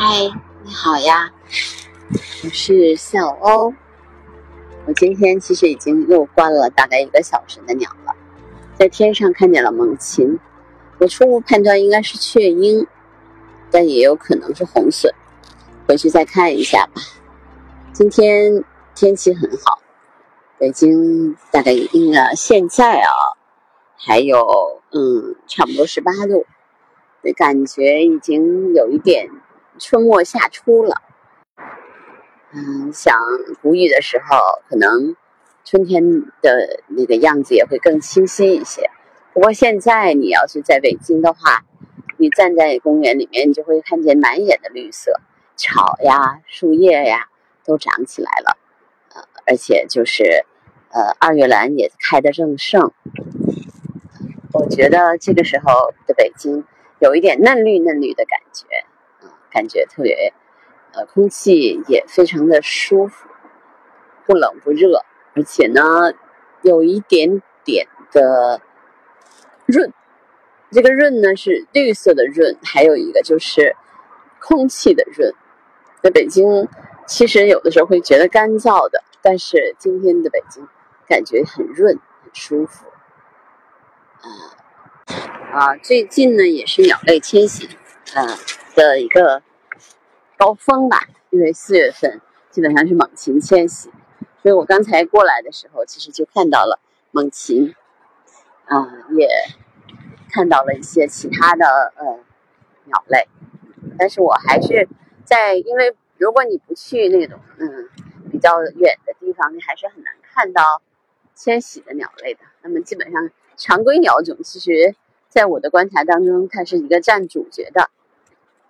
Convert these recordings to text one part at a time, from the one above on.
嗨，你好呀，我是小欧。我今天其实已经又观了大概一个小时的鸟了，在天上看见了猛禽，我初步判断应该是雀鹰，但也有可能是红隼，回去再看一下吧。今天天气很好，北京大概应该现在啊，还有嗯，差不多十八度，对，感觉已经有一点。春末夏初了，嗯，想谷雨的时候，可能春天的那个样子也会更清晰一些。不过现在你要是在北京的话，你站在公园里面，你就会看见满眼的绿色，草呀、树叶呀都长起来了，呃，而且就是呃二月兰也开得正盛。我觉得这个时候的北京有一点嫩绿嫩绿的感觉。感觉特别，呃，空气也非常的舒服，不冷不热，而且呢，有一点点的润。这个润呢是绿色的润，还有一个就是空气的润。在北京，其实有的时候会觉得干燥的，但是今天的北京感觉很润，很舒服。啊啊，最近呢也是鸟类迁徙，啊的一个。高峰吧，因为四月份基本上是猛禽迁徙，所以我刚才过来的时候，其实就看到了猛禽，啊，也看到了一些其他的呃鸟类，但是我还是在，因为如果你不去那种嗯比较远的地方，你还是很难看到迁徙的鸟类的。那么基本上常规鸟种，其实在我的观察当中，它是一个占主角的。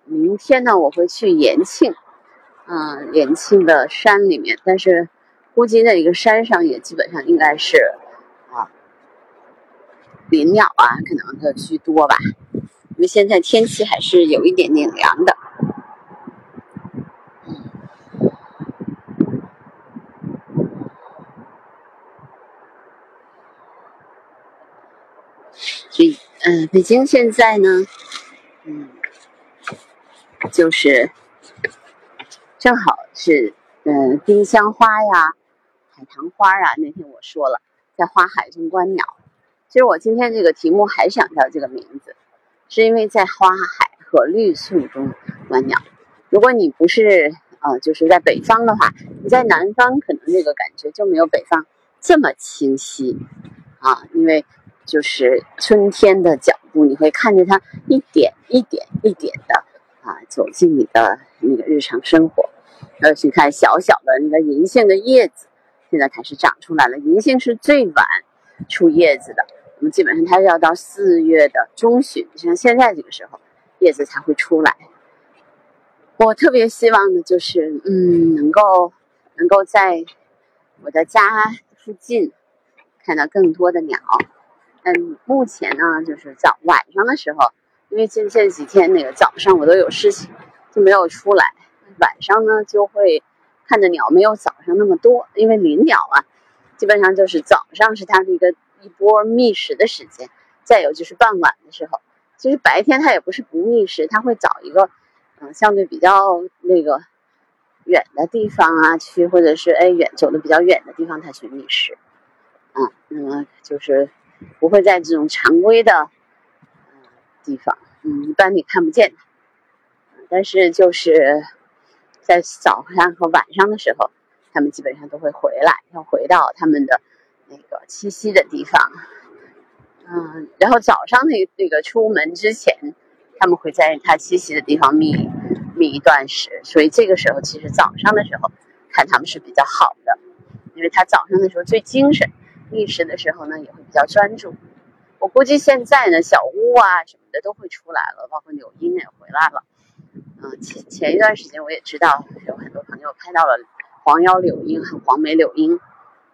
明天呢，我会去延庆，嗯，延庆的山里面，但是估计那一个山上也基本上应该是啊，林鸟啊，可能的居多吧，因为现在天气还是有一点点凉的。所以，嗯，北京现在呢，就是正好是，嗯，丁香花呀，海棠花啊。那天我说了，在花海中观鸟。其实我今天这个题目还想叫这个名字，是因为在花海和绿树中观鸟。如果你不是呃，就是在北方的话，你在南方可能那个感觉就没有北方这么清晰啊。因为就是春天的脚步，你会看见它一点一点一点的。走进你的那个日常生活，而去看小小的那个银杏的叶子，现在开始长出来了。银杏是最晚出叶子的，我们基本上它要到四月的中旬，像现在这个时候，叶子才会出来。我特别希望的就是，嗯，能够能够在我的家附近看到更多的鸟。嗯，目前呢，就是早晚上的时候。因为这这几天那个早上我都有事情，就没有出来。晚上呢就会看的鸟没有早上那么多，因为林鸟啊，基本上就是早上是它的一个一波觅食的时间。再有就是傍晚的时候，其实白天它也不是不觅食，它会找一个嗯相对比较那个远的地方啊去，或者是哎远走的比较远的地方它去觅食。嗯，那么就是不会在这种常规的。地方，嗯，一般你看不见但是就是在早上和晚上的时候，他们基本上都会回来，要回到他们的那个栖息的地方，嗯，然后早上那那个出门之前，他们会在他栖息的地方觅觅一段时，所以这个时候其实早上的时候看他们是比较好的，因为他早上的时候最精神，觅食的时候呢也会比较专注。我估计现在呢，小乌啊什么的都会出来了，包括柳莺也回来了。嗯，前前一段时间我也知道有很多朋友拍到了黄腰柳莺和黄眉柳莺。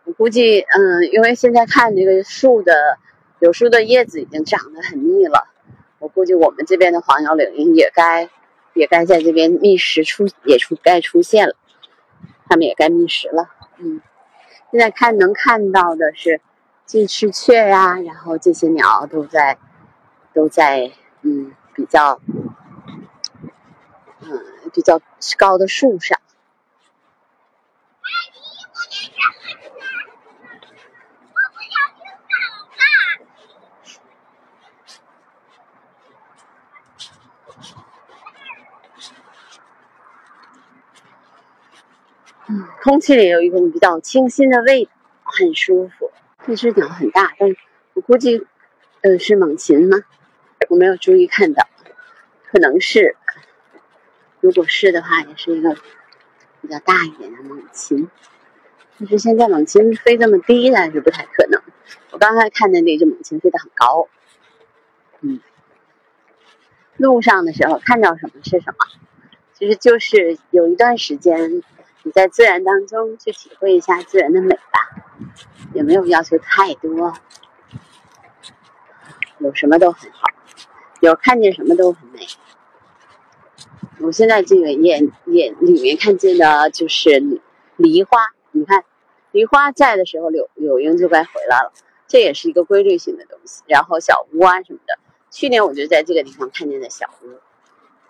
我估计，嗯，因为现在看这个树的柳树的叶子已经长得很密了，我估计我们这边的黄腰柳莺也该也该在这边觅食出也出该出现了，它们也该觅食了。嗯，现在看能看到的是。金翅雀呀，然后这些鸟都在，都在，嗯，比较，嗯，比较高的树上。嗯，空气里有一种比较清新的味道，很舒服。这只鸟很大，但我估计，呃，是猛禽吗？我没有注意看到，可能是。如果是的话，也是一个比较大一点的猛禽。但是现在猛禽飞这么低，那是不太可能。我刚才看的那只猛禽飞得很高。嗯，路上的时候看到什么是什么，其实就是有一段时间。你在自然当中去体会一下自然的美，也没有要求太多，有什么都很好，有看见什么都很美。我现在这个眼眼里面看见的就是梨花，你看梨花在的时候，柳柳莺就该回来了，这也是一个规律性的东西。然后小屋啊什么的，去年我就在这个地方看见的小屋。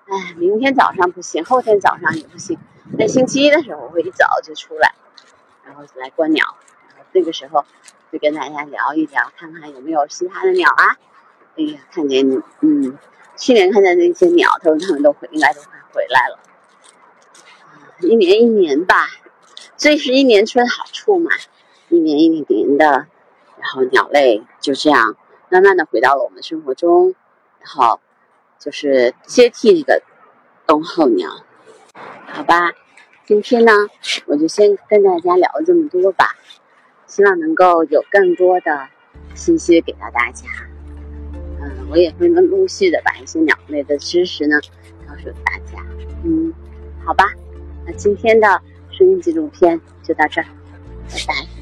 哎，明天早上不行，后天早上也不行。在星期一的时候，我会一早就出来，然后来观鸟。然后那个时候就跟大家聊一聊，看看有没有其他的鸟啊。哎呀，看见嗯，去年看见那些鸟，他们他们都会应该都会回来了。一年一年吧，这是一年春好处嘛，一年一年的，然后鸟类就这样慢慢的回到了我们生活中，然后就是接替这个冬候鸟。好吧，今天呢，我就先跟大家聊这么多吧，希望能够有更多的信息给到大家。嗯，我也会陆续的把一些鸟类的知识呢告诉大家。嗯，好吧，那今天的声音纪录片就到这儿，拜拜。